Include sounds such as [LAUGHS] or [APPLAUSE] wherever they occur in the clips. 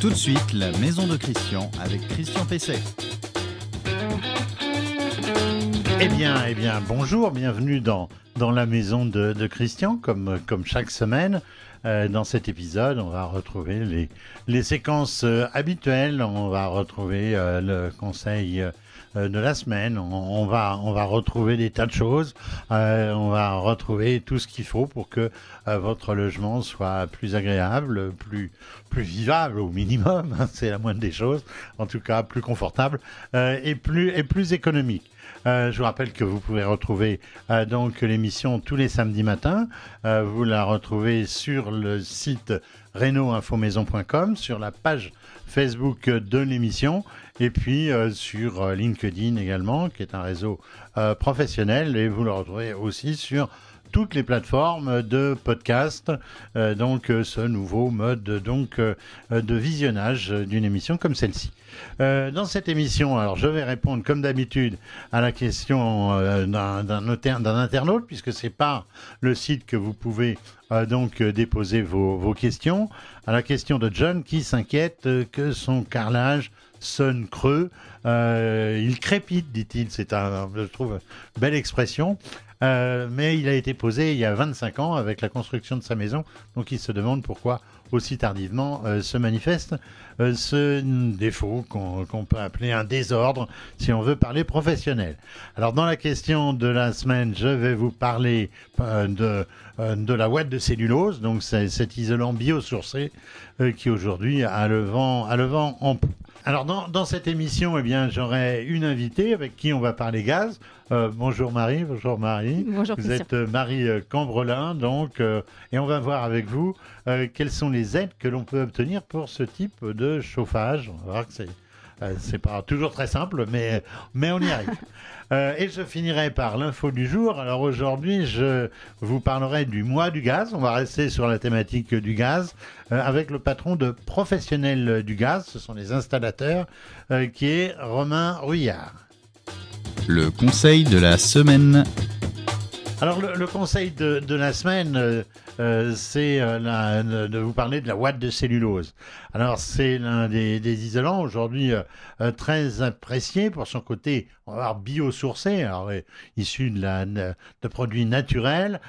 Tout de suite, la maison de Christian avec Christian Pesset. Eh bien, eh bien, bonjour, bienvenue dans, la maison de, Christian, comme, chaque semaine. Euh, dans cet épisode, on va retrouver les, séquences euh, habituelles, on va retrouver euh, le conseil de la semaine, on, va, on va retrouver des tas de choses, euh, on va retrouver tout ce qu'il faut pour que euh, votre logement soit plus agréable, plus, plus vivable au minimum, hein, c'est la moindre des choses, en tout cas plus confortable et, plus, et plus économique. Euh, je vous rappelle que vous pouvez retrouver euh, donc l'émission tous les samedis matins. Euh, vous la retrouvez sur le site reno-infomaison.com, sur la page Facebook de l'émission et puis sur LinkedIn également, qui est un réseau professionnel. Et vous le retrouvez aussi sur toutes les plateformes de podcast. Euh, donc euh, ce nouveau mode donc euh, de visionnage d'une émission comme celle-ci. dans cette émission, alors je vais répondre comme d'habitude à la question d'un internaute puisque c'est par le site que vous pouvez donc déposer vos, questions. À la question de John qui s'inquiète que son carrelage sonne creux. Il crépite, dit-il. C'est un, je trouve, belle expression. Euh, mais il a été posé il y a 25 ans avec la construction de sa maison. Donc il se demande pourquoi aussi tardivement euh, se manifeste euh, ce défaut qu'on peut appeler un désordre si on veut parler professionnel. Alors dans la question de la semaine, je vais vous parler euh, de, de la ouate de cellulose, donc c'est cet isolant biosourcé qui aujourd'hui a le vent, a le vent en poupe. Alors dans, dans, cette émission, eh bien, j'aurai une invitée avec qui on va parler gaz. Euh, bonjour Marie, bonjour Marie. Bonjour vous êtes Marie Cambrelin, donc, euh, et on va voir avec vous euh, quelles sont les aides que l'on peut obtenir pour ce type de chauffage. On va voir que c'est c'est pas toujours très simple, mais, mais on y arrive. [LAUGHS] euh, et je finirai par l'info du jour. Alors aujourd'hui, je vous parlerai du mois du gaz. On va rester sur la thématique du gaz euh, avec le patron de Professionnels du gaz. Ce sont les installateurs, euh, qui est Romain Ruyard. Le conseil de la semaine. Alors le, conseil de, la semaine, euh, euh, c'est euh, de vous parler de la ouate de cellulose. Alors c'est l'un des, isolants aujourd'hui très apprécié pour son côté, biosourcé, alors issu de, la, de produits naturels,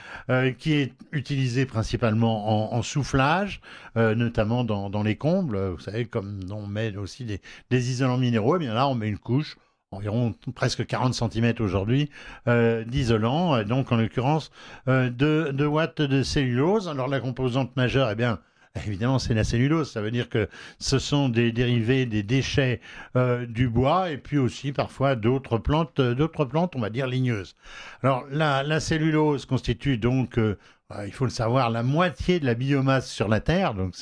qui est utilisé principalement en, soufflage, notamment dans, les combles. Vous savez comme on met aussi des, des isolants minéraux, et bien là on met une couche environ presque 40 cm aujourd'hui euh, d'isolant, donc en l'occurrence euh, de, de watts de cellulose. Alors la composante majeure, eh bien, Évidemment, c'est la cellulose. Ça veut dire que ce sont des dérivés des déchets euh, du bois et puis aussi parfois d'autres plantes, d'autres plantes, on va dire ligneuses. Alors la, la cellulose constitue donc euh, il faut le savoir, la moitié de la biomasse sur la Terre, donc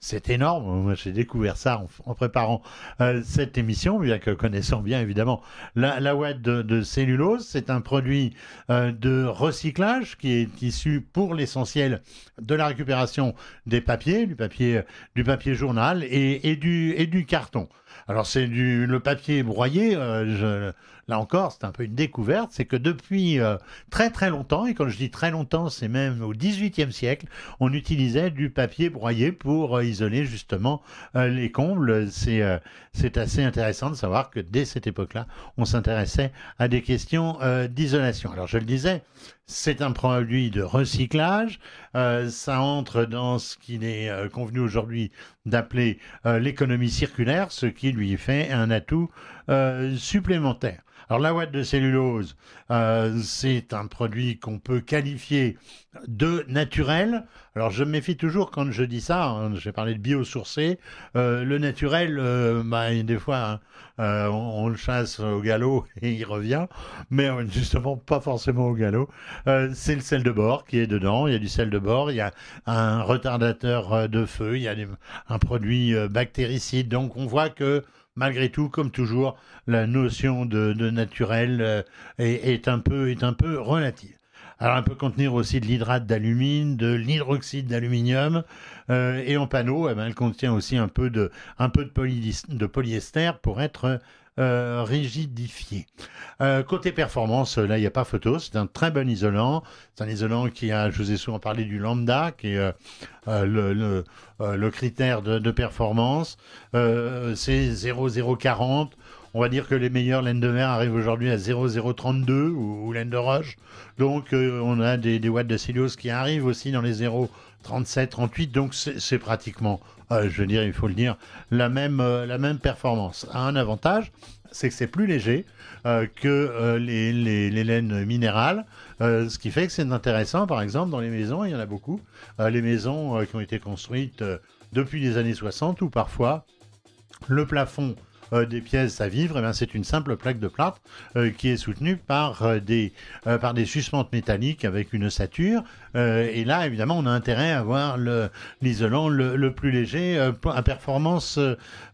c'est énorme. Moi, j'ai découvert ça en, préparant euh, cette émission, bien que connaissant bien évidemment la, la ouate de, cellulose. C'est un produit euh, de recyclage qui est issu pour l'essentiel de la récupération des papiers, du papier du papier journal et, du carton. Alors c'est du le papier broyé. Euh, là encore, c'est un peu une découverte. C'est que depuis euh, très très longtemps, et quand je dis très longtemps, c'est même au XVIIIe siècle, on utilisait du papier broyé pour euh, isoler justement euh, les combles. C'est euh, c'est assez intéressant de savoir que dès cette époque-là, on s'intéressait à des questions d'isolation. Alors je le disais, c'est un produit de recyclage. Euh, ça entre dans ce qu'il est euh, convenu aujourd'hui d'appeler euh, l'économie circulaire, ce qui lui fait un atout supplémentaire. Alors la ouate de cellulose, c'est un produit qu'on peut qualifier de naturel. Alors je me méfie toujours quand je dis ça, hein, j'ai parlé de biosourcé. Euh, le naturel, euh, bah, des fois, hein, on, on, le chasse au galop [LAUGHS] et il revient, mais justement pas forcément au galop. c'est le sel de bord qui est dedans, il y a du sel de bord, il y a un retardateur de feu, il y a un produit bactéricide, donc on voit que malgré tout, comme toujours, la notion de, naturel euh, est un peu relative. Alors, elle peut contenir aussi de l'hydrate d'alumine, de l'hydroxyde d'aluminium, euh, et en panneau, eh ben, elle contient aussi un peu de, polyester pour être rigidifié. côté performance, là, il n'y a pas photo. C'est un très bon isolant. C'est un isolant qui a, je vous ai souvent parlé du lambda, qui est le, le, critère de performance. c'est 0,040. On va dire que les meilleures laines de verre arrivent aujourd'hui à 0,032 ou, ou de roche. Donc euh, on a des, watts de cellulose qui arrivent aussi dans les 0,37, 38. Donc c'est pratiquement, euh, je veux dire, il faut le dire, la même, euh, la même performance. Un avantage, c'est que c'est plus léger que les, les, laines minérales. ce qui fait que c'est intéressant, par exemple, dans les maisons, il y en a beaucoup, les maisons qui ont été construites depuis les années 60 ou parfois le plafond des pièces à vivre, eh c'est une simple plaque de plâtre euh, qui est soutenue par, euh, des, par des suspentes métalliques avec une ossature. et là, évidemment, on a intérêt à avoir l'isolant le, plus léger à performance,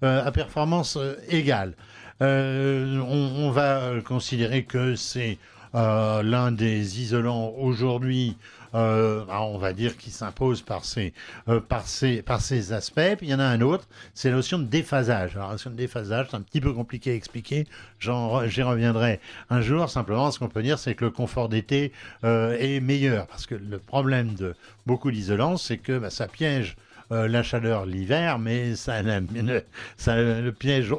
à performance égale. on, va considérer que c'est l'un des isolants aujourd'hui euh, ah, on va dire, qui s'impose par ces, euh, par, par ces aspects. Puis il y en a un autre, c'est la notion de déphasage. Alors, la notion de déphasage, c'est un petit peu compliqué à expliquer. J'y reviendrai un jour. Simplement, ce qu'on peut dire, c'est que le confort d'été euh, est meilleur. Parce que le problème de beaucoup d'isolants, c'est que bah, ça piège la chaleur l'hiver, mais ça, [LAUGHS] ça, le piège,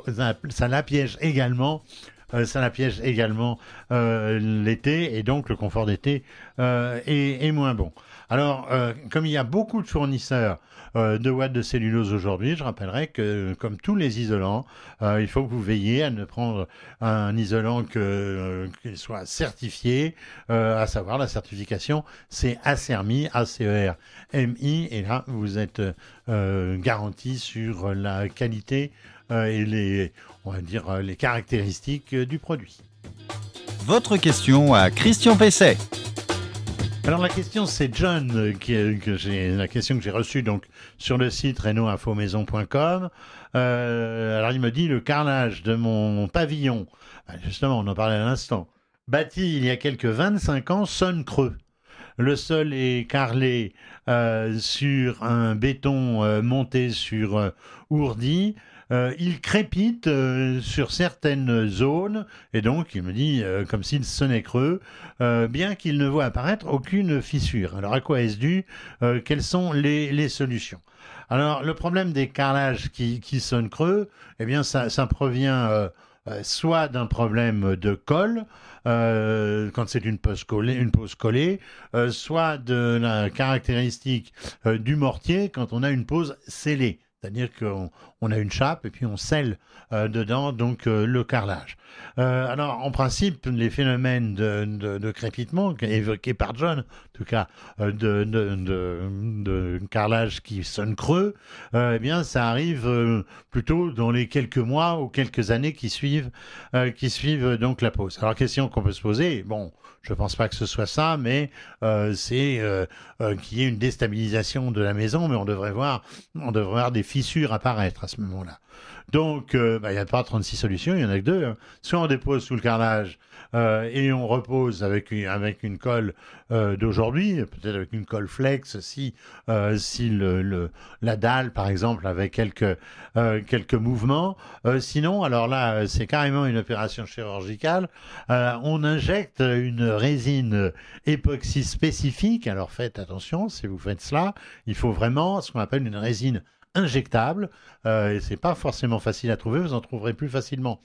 ça la piège également euh, ça la piège également euh, l'été et donc le confort d'été euh, est, moins bon. Alors, comme il y a beaucoup de fournisseurs de watts de cellulose aujourd'hui, je rappellerai que, comme tous les isolants, il faut que vous veilliez à ne prendre un isolant que, qu'il soit certifié, à savoir la certification, c'est ACERMI, A-C-E-R-M-I, et là, vous êtes garanti sur la qualité et les, on va dire, euh, les caractéristiques euh, du produit. Votre question à Christian Pesset. Alors la question c'est John euh, qui, que j'ai la question que j'ai reçue donc sur le site renoinfomaison.com. alors il me dit le carrelage de mon pavillon, justement on en parlait à l'instant, bâti il y a quelques 25 ans sonne creux. Le sol est carrelé sur un béton monté sur ourdi. Euh, il crépite euh, sur certaines zones, et donc il me dit euh, comme s'il sonnait creux, bien qu'il ne voit apparaître aucune fissure. Alors à quoi est-ce dû? Quelles sont les, solutions? Alors le problème des carrelages qui, sonnent creux, eh bien ça, provient soit d'un problème de colle, quand c'est une pose collée, une pose collée soit de la caractéristique du mortier quand on a une pose scellée. C'est-à-dire qu'on a une chape et puis on scelle euh, dedans donc euh, le carrelage. Euh, alors en principe, les phénomènes de, crépitement évoqués par John, tout cas de, de, carrelage qui sonne creux, eh bien ça arrive plutôt dans les quelques mois ou quelques années qui suivent, qui suivent donc la pause. Alors question qu'on peut se poser, bon, je ne pense pas que ce soit ça, mais euh, c'est euh, euh, qu'il y ait une déstabilisation de la maison, mais on devrait voir, on devrait voir des fissures apparaître à ce moment-là. Donc, bah, il n'y a pas 36 solutions, il y en a que deux. Hein. Soit on dépose sous le carrelage euh, et on repose avec une, colle euh, d'aujourd'hui, peut-être avec une colle flex si, euh, si la dalle, par exemple, avait quelques, quelques mouvements. sinon, alors là, c'est carrément une opération chirurgicale. on injecte une résine époxy spécifique. Alors faites attention, si vous faites cela, il faut vraiment ce qu'on appelle une résine injectable. Euh, et c'est pas forcément facile à trouver. Vous en trouverez plus facilement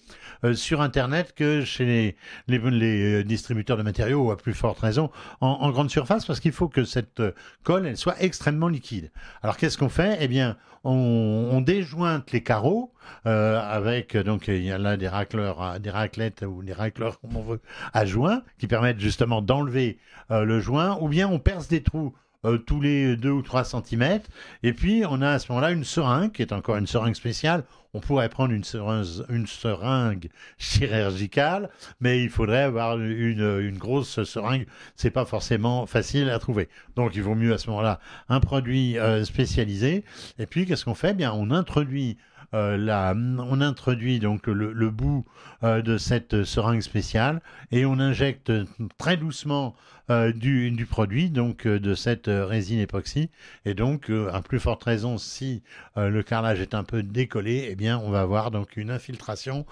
euh, sur Internet que chez les, les, distributeurs de matériaux ou à plus forte raison en, grande surface parce qu'il faut que cette colle elle soit extrêmement liquide. Alors qu'est-ce qu'on fait? Eh bien, on, déjointe les carreaux euh, avec donc il y a là des racleurs, des raclettes ou des racleurs comme on veut à joint qui permettent justement d'enlever le joint ou bien on perce des trous euh, tous les 2 ou 3 cm. Et puis, on a à ce moment-là une seringue, qui est encore une seringue spéciale. On pourrait prendre une seringue, chirurgicale, mais il faudrait avoir une, grosse seringue. C'est pas forcément facile à trouver. Donc, il vaut mieux à ce moment-là un produit euh, spécialisé. Et puis, qu'est-ce qu'on fait? Bien, on introduit euh, on introduit donc le bout de cette seringue spéciale et on injecte très doucement euh, du, du produit, donc euh, de cette euh, résine époxy. Et donc, à plus forte raison, si le carrelage est un peu décollé, eh bien, on va avoir donc une infiltration.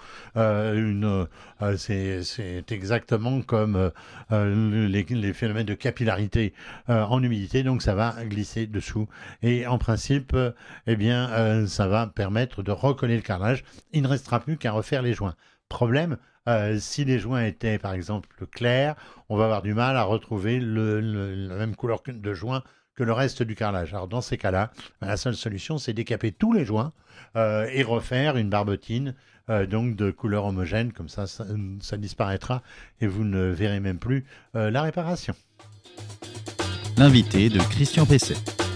c'est, exactement comme les, les phénomènes de capillarité en humidité. Donc, ça va glisser dessous. Et en principe, eh bien, ça va permettre de recoller le carrelage. Il ne restera plus qu'à refaire les joints. Problème, euh, si les joints étaient par exemple clairs, on va avoir du mal à retrouver le, la même couleur de joint que le reste du carrelage. Alors dans ces cas-là, la seule solution, c'est décaper tous les joints euh, et refaire une barbotine euh, donc de couleur homogène, comme ça, ça, ça disparaîtra et vous ne verrez même plus la réparation. L'invité de Christian Pesset.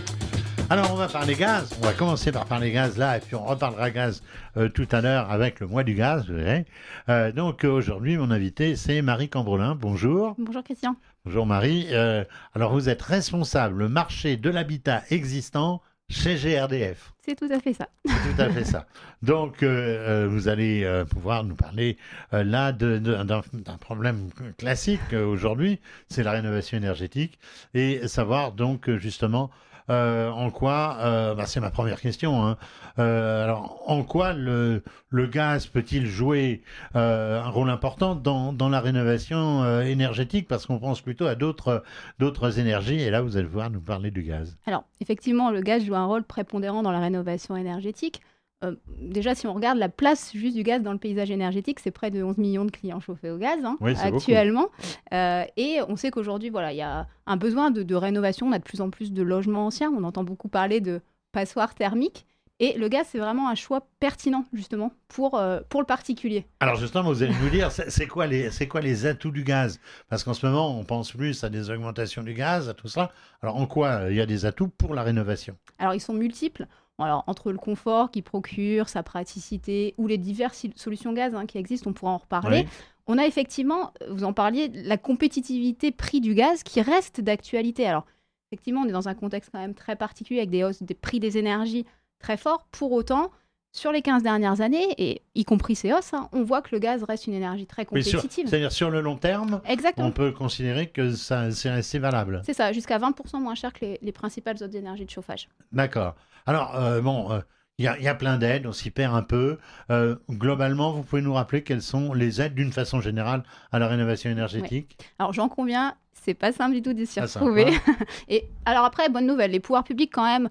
Alors, on va parler gaz. On va commencer par parler gaz là, et puis on reparlera gaz euh, tout à l'heure avec le mois du gaz, vous verrez. Euh, donc, euh, aujourd'hui, mon invité, c'est Marie Cambrelin. Bonjour. Bonjour Christian. Bonjour Marie. Euh, alors, vous êtes responsable marché de l'habitat existant chez GRDF. C'est tout à fait ça. C'est tout à fait ça. [LAUGHS] Donc, euh, vous allez euh, pouvoir nous parler euh, là d'un problème classique aujourd'hui, c'est la rénovation énergétique, et savoir donc justement euh, en quoi, euh, bah, c'est ma première question, hein. Euh, alors en quoi le, le gaz peut-il jouer un rôle important dans, dans la rénovation énergétique, parce qu'on pense plutôt à d'autres énergies, et là vous allez pouvoir nous parler du gaz. Alors, effectivement, le gaz joue un rôle prépondérant dans la rénovation énergétique. Euh, déjà, si on regarde la place juste du gaz dans le paysage énergétique, c'est près de 11 millions de clients chauffés au gaz hein, Oui, actuellement. Euh, et on sait qu'aujourd'hui, voilà, il y a un besoin de, de rénovation. On a de plus en plus de logements anciens. On entend beaucoup parler de passoires thermiques. Et le gaz, c'est vraiment un choix pertinent, justement, pour, euh, pour le particulier. Alors justement, vous allez nous dire, c'est quoi, les- quoi les atouts du gaz? Parce qu'en ce moment, on pense plus à des augmentations du gaz, à tout ça. Alors en quoi il y a des atouts pour la rénovation? Alors, ils sont multiples. Alors, entre le confort qui procure, sa praticité ou les diverses solutions gaz hein, qui existent, on pourra en reparler. Oui. On a effectivement, vous en parliez, la compétitivité prix du gaz qui reste d'actualité. Alors, effectivement, on est dans un contexte quand même très particulier avec des hausses des prix des énergies très forts. Pour autant, sur les 15 dernières années, et y compris hausses, hein, on voit que le gaz reste une énergie très compétitive. C'est-à-dire sur le long terme, Exactement. on peut considérer que ça c'est assez valable. C'est ça, jusqu'à 20% moins cher que les, les principales autres énergies de chauffage. D'accord. Alors euh, bon, euh, il y, a- il y a plein d'aides, on s'y perd un peu. Euh, globalement, vous pouvez nous rappeler quelles sont les aides d'une façon générale à la rénovation énergétique? Alors j'en conviens, c'est pas simple du tout de s'y retrouver. hein [LAUGHS] Et alors après, bonne nouvelle, les pouvoirs publics quand même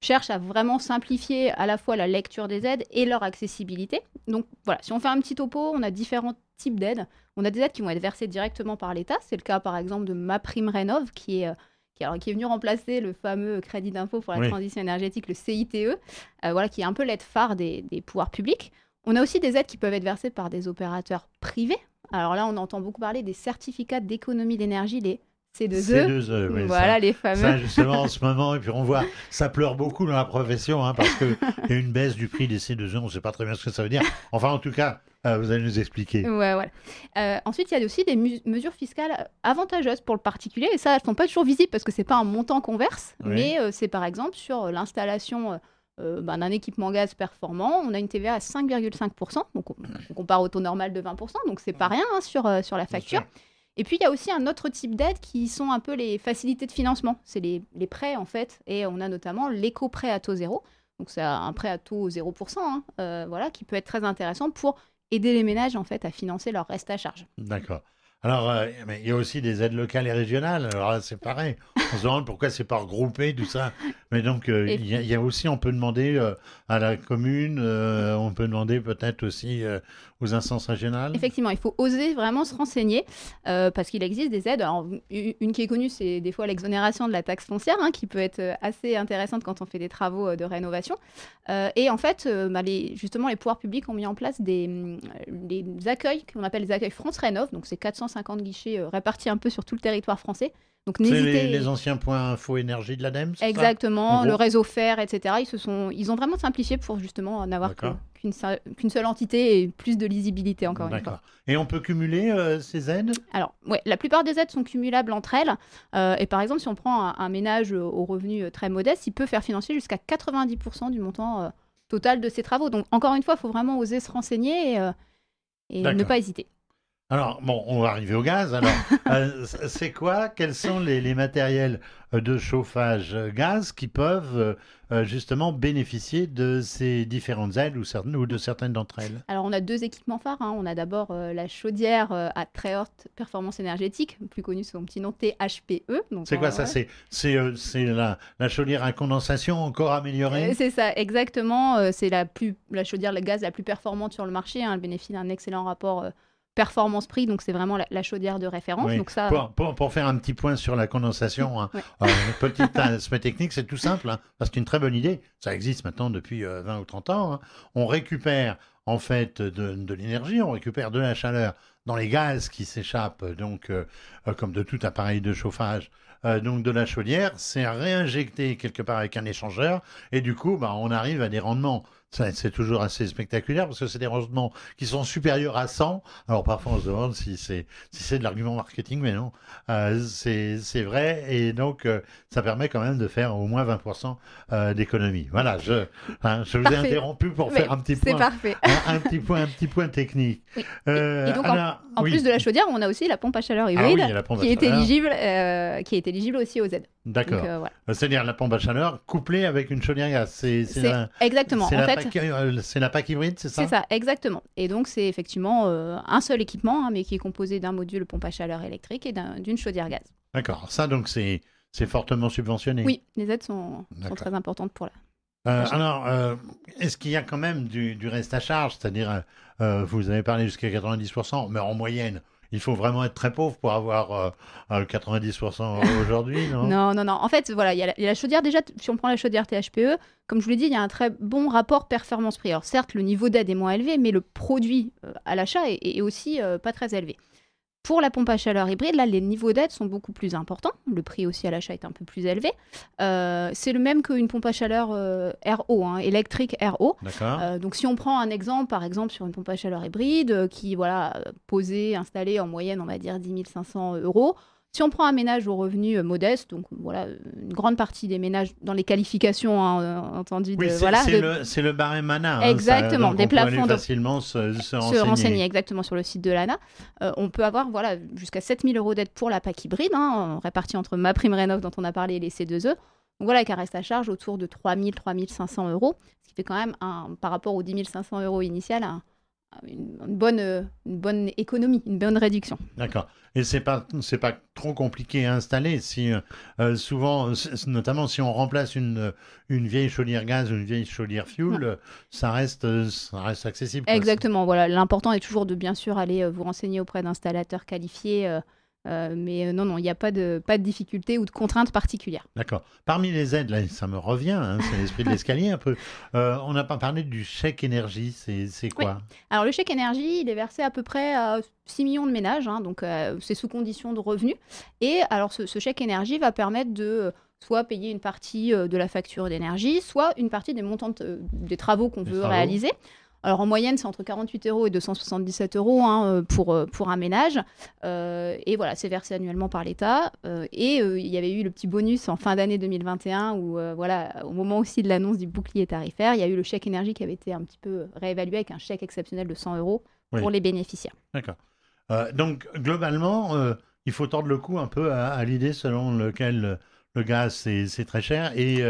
cherchent à vraiment simplifier à la fois la lecture des aides et leur accessibilité. Donc voilà, si on fait un petit topo, on a différents types d'aides. On a des aides qui vont être versées directement par l'État. C'est le cas par exemple de Ma Prime Rénov, qui est, euh, qui, alors, qui est venu remplacer le fameux crédit d'impôt pour la Oui. transition énergétique, le CITE, euh, voilà, qui est un peu l'aide phare des, des pouvoirs publics. On a aussi des aides qui peuvent être versées par des opérateurs privés. Alors là, on entend beaucoup parler des certificats d'économie d'énergie, les C2E. C2E, oui, voilà ça- les fameux. Ça, justement, en ce [LAUGHS] moment, et puis on voit, ça pleure beaucoup dans la profession, hein, parce qu'il y a une baisse du prix des C2E, on ne sait pas très bien ce que ça veut dire. Enfin, en tout cas, euh, vous allez nous expliquer. Ouais, voilà. Euh, ensuite, il y a aussi des mesures fiscales avantageuses pour le particulier, et ça, elles ne sont pas toujours visibles parce que c'est pas un montant qu'on verse, Oui. mais euh, c'est par exemple sur l'installation ben, d'un équipement gaz performant, on a une TVA à 5,5%, donc on, on compare au taux normal de 20%, donc c'est pas rien hein, sur, sur la Bien facture. sûr. Et puis, il y a aussi un autre type d'aide qui sont un peu les facilités de financement. C'est les, prêts, en fait. Et on a notamment l'éco-prêt à taux zéro. Donc, c'est un prêt à taux 0%, hein, euh, voilà, qui peut être très intéressant pour aider les ménages, en fait, à financer leur reste à charge. D'accord. Alors, euh, mais il y a aussi des aides locales et régionales. Alors là, c'est pareil. On se demande pourquoi c'est pas regroupé, tout ça. Mais donc, euh, il y, a- il y a aussi, on peut demander euh, à la commune, on peut demander peut-être aussi aux instances régionales. Effectivement, il faut oser vraiment se renseigner parce qu'il existe des aides. Alors, une qui est connue, c'est des fois l'exonération de la taxe foncière, hein, qui peut être assez intéressante quand on fait des travaux de rénovation. Et en fait, bah, les, justement, les pouvoirs publics ont mis en place des, hum, des accueils qu'on appelle les accueils France Rénov. Donc, c'est 450 guichets euh, répartis un peu sur tout le territoire français. Donc, C'est n'hésitez les, les anciens points info énergie de l'ADEME ça? Exactement, en le réseau fer, etc. Ils, se sont, ils ont vraiment simplifié pour justement n'avoir qu'une seule- entité et plus de lisibilité encore une fois. Et on peut cumuler euh, ces aides? Alors, ouais, la plupart des aides sont cumulables entre elles. Euh, et par exemple, si on prend un, un ménage aux revenus très modestes, il peut faire financer jusqu'à 90% du montant euh, total de ses travaux. Donc, encore une fois, il faut vraiment oser se renseigner et, et ne pas hésiter. Alors, bon, on va arriver au gaz. Alors, [LAUGHS] euh, c'est quoi Quels sont les, les matériels euh, de chauffage euh, gaz qui peuvent euh, justement bénéficier de ces différentes aides ou, certaines, ou de certaines d'entre elles? Alors, on a deux équipements phares. hein. On a d'abord euh, la chaudière à très haute performance énergétique, plus connue sous son petit nom THPE. C'est quoi ça? ouais. C'est la, la chaudière à condensation encore améliorée? C'est ça, exactement. C'est la, plus, la chaudière, le gaz la plus performante sur le marché. hein. Elle bénéficie d'un excellent rapport euh, performance-prix. Donc, c'est vraiment la, la chaudière de référence. Oui. Donc, ça, Pour, pour- pour faire un petit point sur la condensation, hein, Ouais. euh, petit aspect technique, c'est tout simple, hein, parce qu'une très bonne idée, ça existe maintenant depuis euh, 20 ou 30 ans, hein. on récupère en fait de, de l'énergie, on récupère de la chaleur dans les gaz qui s'échappent, donc euh, euh, comme de tout appareil de chauffage, euh, donc de la chaudière, c'est réinjecté quelque part avec un échangeur, et du coup, bah, on arrive à des rendements. C'est toujours assez spectaculaire parce que c'est des rendements qui sont supérieurs à 100. Alors parfois on se demande si c'est si c'est de l'argument marketing, mais non, euh, c'est vrai et donc euh, ça permet quand même de faire au moins 20% euh, d'économie. Voilà, je hein, je vous ai interrompu pour Mais faire un petit point, parfait. un, un petit point, un petit point technique. Oui. Et donc, en- alors, En oui. plus de la chaudière, on a aussi la pompe à chaleur Ah hybride oui, à qui, est chaleur. éligible, qui est éligible aussi aux aides. D'accord. euh, voilà. C'est-à-dire la pompe à chaleur couplée avec une chaudière gaz. C'est la, exactement. c'est En la fait, PAC, euh, c'est la PAC hybride, c'est ça c'est ça, exactement. Et donc, c'est effectivement euh, un seul équipement, hein, mais qui est composé d'un module pompe à chaleur électrique et d'un- d'une chaudière gaz. D'accord. Ça donc c'est c'est fortement subventionné. Oui, les aides sont, très importantes pour la. Euh, alors, euh, est-ce qu'il y a quand même du, du reste à charge? C'est-à-dire, euh, euh, vous avez parlé jusqu'à 90%, mais en moyenne, il faut vraiment être très pauvre pour avoir euh, euh, 90% aujourd'hui, non? Non, non, non. En fait, voilà, il y, a la- chaudière. Déjà, si on prend la chaudière THPE, comme je vous l'ai dit, il y a un très bon rapport performance-prix. Alors, certes, le niveau d'aide est moins élevé, mais le produit euh, à l'achat est, est aussi euh, pas très élevé. Pour la pompe à chaleur hybride, là, les niveaux d'aide sont beaucoup plus importants. Le prix aussi à l'achat est un peu plus élevé. Euh, c'est le même qu'une pompe à chaleur euh, RO, hein, électrique RO. Euh, donc si on prend un exemple, par exemple sur une pompe à chaleur hybride qui voilà posée, installée en moyenne, on va dire 10 500 euros. Si on prend un ménage aux revenus euh, modestes, donc voilà euh, une grande partie des ménages dans les qualifications hein, euh, entendu oui, c'est voilà c'est de- le, barème MANA. hein, ça, Exactement, des on peut aller plafonds de- facilement se, se se renseigner. renseigner exactement sur le site de l'ANA. Euh, on peut avoir voilà, jusqu'à 7000 euros d'aide pour la PAC hybride, hein, répartie entre ma prime rénov dont on a parlé et les C2E. Donc voilà, avec un reste à charge autour de 3000, 3500 euros, ce qui fait quand même, un, par rapport aux 10 500 euros initial, un- une, une bonne, euh, une bonne économie, une bonne réduction. D'accord. Et c'est pas c'est pas trop compliqué à installer. Si euh, euh, souvent, notamment si on remplace une une vieille chaudière gaz ou une vieille chaudière fuel, ça reste ça reste accessible. Exactement, voilà. L'important est toujours de bien sûr aller vous renseigner auprès d'installateurs qualifiés. euh, euh, mais euh, non, non, il n'y a pas de, pas de difficulté ou de contraintes particulières. D'accord. Parmi les aides, là, ça me revient, hein, c'est l'esprit de [LAUGHS] l'escalier un peu. Euh, on n'a pas parlé du chèque énergie, c'est quoi? Alors le chèque énergie, il est versé à peu près à 6 millions de ménages, hein, donc c'est sous condition de revenus. Et alors ce, ce chèque énergie va permettre de soit payer une partie de la facture d'énergie, soit une partie des montants de- des travaux qu'on veut travaux. réaliser. Alors en moyenne, c'est entre 48 euros et 277 euros hein, euh, pour, euh, pour un ménage. Euh, et voilà, c'est versé annuellement par l'État. Euh, et euh, il y avait eu le petit bonus en fin d'année 2021 où, voilà, au moment aussi de l'annonce du bouclier tarifaire, il y a eu le chèque énergie qui avait été un petit peu réévalué avec un chèque exceptionnel de 100 euros Oui. pour les bénéficiaires. D'accord. Donc, globalement, il faut tordre le cou un peu à, à l'idée selon laquelle le gaz, c'est très cher. Et,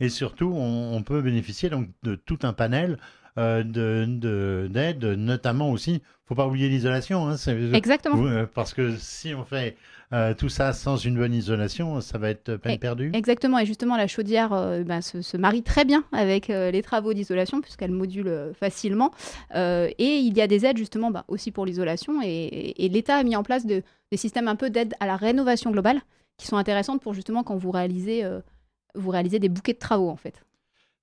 et surtout, on, on peut bénéficier donc de tout un panel euh, de- de- d'aides, notamment aussi, faut pas oublier l'isolation. Hein, c'est- Exactement. Euh, parce que si on fait euh, tout ça sans une bonne isolation, ça va être peine Et- perdue. Exactement, et justement la chaudière euh, ben, se, se marie très bien avec euh, les travaux d'isolation puisqu'elle module euh, facilement. Euh, et il y a des aides justement ben, aussi pour l'isolation et, et- et l'État a mis en place de- des systèmes un peu d'aide à la rénovation globale qui sont intéressantes pour justement quand vous réalisez, euh, vous réalisez des bouquets de travaux en fait.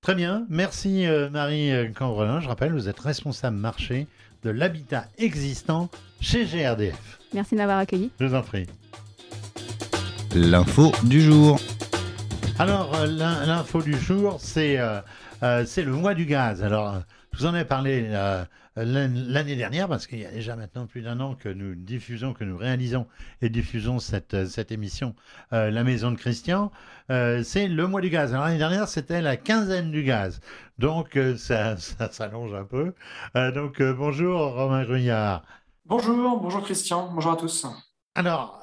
Très bien, merci euh, Marie euh, Cambrelin. Je rappelle, vous êtes responsable marché de l'habitat existant chez GRDF. Merci de m'avoir accueilli. Je vous en prie. L'info du jour. Alors, euh, l'in- l'info du jour, c'est euh, le mois du gaz. Alors, je vous en ai parlé euh, l'année dernière, parce qu'il y a déjà maintenant plus d'un an que nous diffusons, que nous réalisons et diffusons cette, cette émission, euh, La Maison de Christian. Euh, c'est le mois du gaz. Alors, l'année dernière, c'était la quinzaine du gaz. Donc, euh, ça, ça s'allonge un peu. Donc, bonjour Romain Grugnard. Bonjour, bonjour Christian, bonjour à tous. Alors,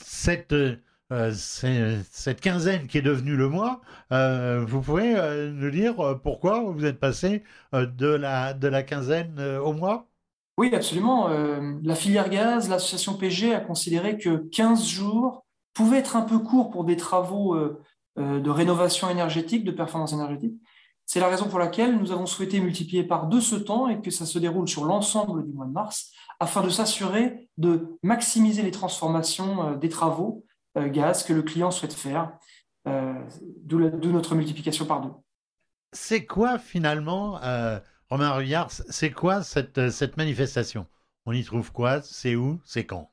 cette, cette quinzaine qui est devenue le mois, vous pouvez nous dire pourquoi vous êtes passé de, la, de la quinzaine au mois? Oui, absolument. la filière gaz, l'association PG a considéré que 15 jours pouvaient être un peu courts pour des travaux de rénovation énergétique, de performance énergétique. C'est la raison pour laquelle nous avons souhaité multiplier par deux ce temps et que ça se déroule sur l'ensemble du mois de mars, afin de s'assurer de maximiser les transformations euh, des travaux euh, gaz que le client souhaite faire, euh, d'où notre multiplication par deux. C'est quoi finalement, Romain Ruyard, c'est quoi cette, cette manifestation? On y trouve quoi? C'est où? C'est quand?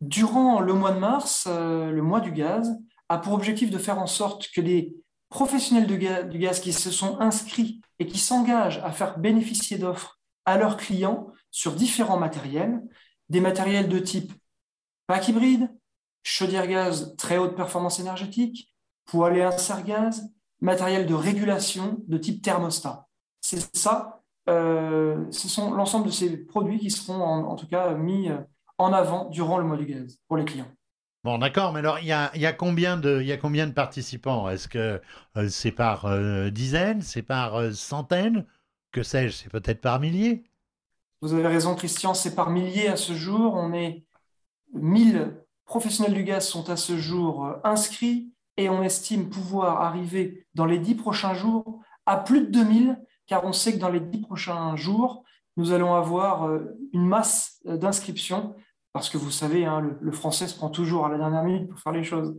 Durant le mois de mars, le mois du gaz a pour objectif de faire en sorte que les professionnels du gaz qui se sont inscrits et qui s'engagent à faire bénéficier d'offres à leurs clients sur différents matériels, des matériels de type pack hybride, chaudière gaz très haute performance énergétique, poêle et insert gaz, matériel de régulation de type thermostat. C'est ça, euh, ce sont l'ensemble de ces produits qui seront en, tout cas mis euh, en avant durant le mois du gaz pour les clients. Bon, d'accord, mais alors, il y a, combien de, y a combien de participants? Est-ce que euh, c'est par euh, dizaines, c'est par centaines? Que sais-je, c'est peut-être par milliers? Vous avez raison, Christian, c'est par milliers à ce jour. On est 1000 professionnels du gaz sont à ce jour inscrits et on estime pouvoir arriver dans les dix prochains jours à plus de 2000, car on sait que dans les dix prochains jours, nous allons avoir une masse d'inscriptions parce que vous savez, hein, le, français se prend toujours à la dernière minute pour faire les choses.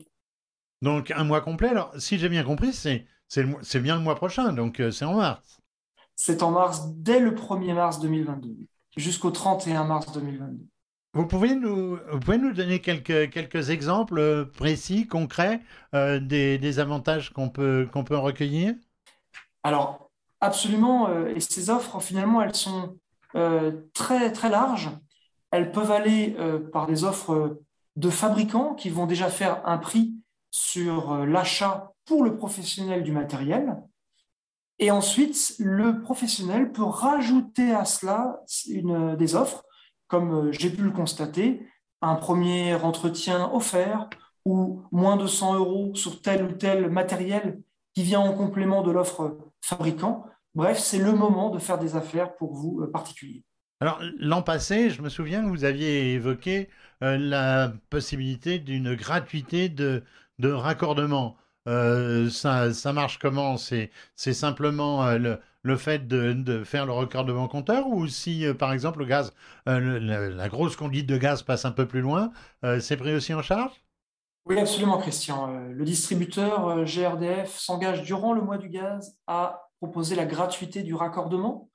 Donc un mois complet, alors si j'ai bien compris, c'est, c'est, bien le mois prochain, donc euh, c'est en mars. C'est en mars, dès le 1er mars 2022, jusqu'au 31 mars 2022. Vous pouvez nous, vous pouvez nous donner quelques, quelques exemples euh, précis, concrets euh, des, avantages qu'on peut, qu'on peut recueillir? Alors, absolument. et ces offres, finalement, elles sont très, très larges. Elles peuvent aller euh, par des offres de fabricants qui vont déjà faire un prix sur euh, l'achat pour le professionnel du matériel. Et ensuite, le professionnel peut rajouter à cela une, des offres, comme euh, j'ai pu le constater, un premier entretien offert ou moins de 100 euros sur tel ou tel matériel qui vient en complément de l'offre fabricant. Bref, c'est le moment de faire des affaires pour vous particuliers. Alors, l'an passé, je me souviens que vous aviez évoqué euh, la possibilité d'une gratuité de, raccordement. Euh, ça, marche comment? C'est simplement euh, le, fait de, faire le raccordement compteur ou si, par exemple, le gaz, la, grosse conduite de gaz passe un peu plus loin, c'est pris aussi en charge? Oui, absolument, Christian. le distributeur GRDF s'engage durant le mois du gaz à proposer la gratuité du raccordement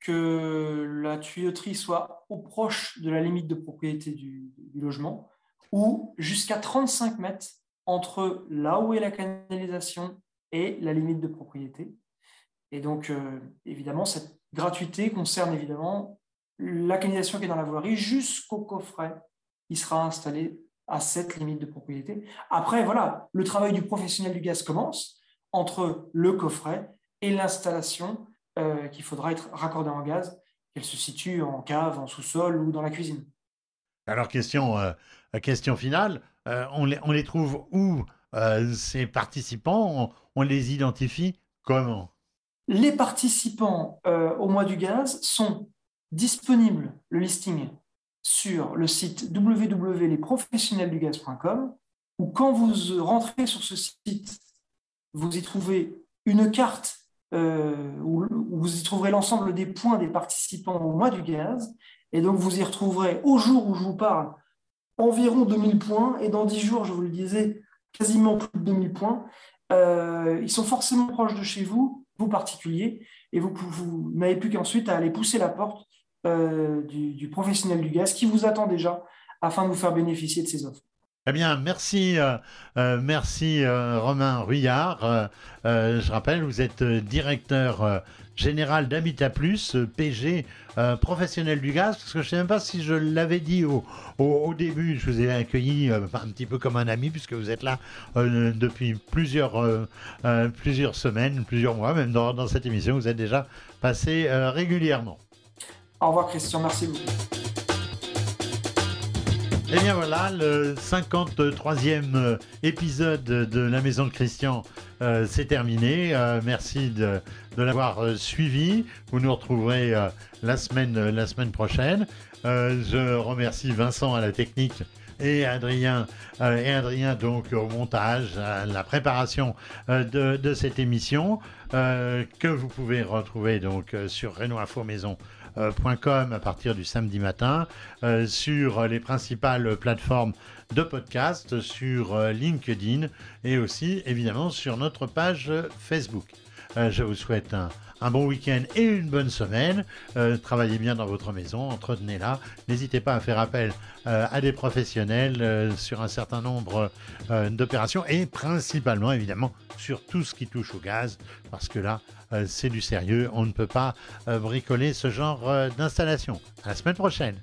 que la tuyauterie soit au proche de la limite de propriété du, logement ou jusqu'à 35 mètres entre là où est la canalisation et la limite de propriété. Et donc, euh, évidemment, cette gratuité concerne évidemment la canalisation qui est dans la voirie jusqu'au coffret qui sera installé à cette limite de propriété. Après, voilà, le travail du professionnel du gaz commence entre le coffret et l'installation euh, qu'il faudra être raccordée en gaz, qu'elle se situe en cave, en sous-sol ou dans la cuisine. Alors, question, euh, finale, euh, on, les, trouve où ces participants? On, les identifie comment? Les participants au mois du gaz sont disponibles, le listing, sur le site www.lesprofessionnelsdugaz.com ou quand vous rentrez sur ce site, vous y trouvez une carte euh, où, vous y trouverez l'ensemble des points des participants au mois du gaz. Et donc, vous y retrouverez au jour où je vous parle environ 2000 points. Et dans 10 jours, je vous le disais, quasiment plus de 2000 points. Euh, ils sont forcément proches de chez vous, vous particuliers, et vous, vous n'avez plus qu'ensuite à aller pousser la porte euh, du, professionnel du gaz qui vous attend déjà afin de vous faire bénéficier de ces offres. Eh bien, merci, euh, euh, merci Romain Ruyard. je rappelle, vous êtes directeur général d'Habitat Plus, PG professionnel du gaz, parce que je ne sais même pas si je l'avais dit au, au, début. Je vous ai accueilli un petit peu comme un ami, puisque vous êtes là depuis plusieurs, plusieurs semaines, plusieurs mois, même dans, dans, cette émission. Vous êtes déjà passé régulièrement. Au revoir Christian, merci beaucoup. Et bien voilà, le 53e euh, épisode de La Maison de Christian, euh, c'est terminé. Euh, merci de, de l'avoir suivi. Vous nous retrouverez la, semaine, la semaine prochaine. je remercie Vincent à la technique et Adrien, et Adrien donc au montage, à la préparation de, cette émission que vous pouvez retrouver donc sur Renault Info Maison euh, .com à partir du samedi matin, euh, sur les principales plateformes de podcast, sur euh, LinkedIn et aussi évidemment sur notre page Facebook. Je vous souhaite un, bon week-end et une bonne semaine. travaillez bien dans votre maison, entretenez-la. N'hésitez pas à faire appel à des professionnels sur un certain nombre d'opérations et principalement évidemment sur tout ce qui touche au gaz parce que là, euh, c'est du sérieux. On ne peut pas euh, bricoler ce genre euh, d'installation. À la semaine prochaine.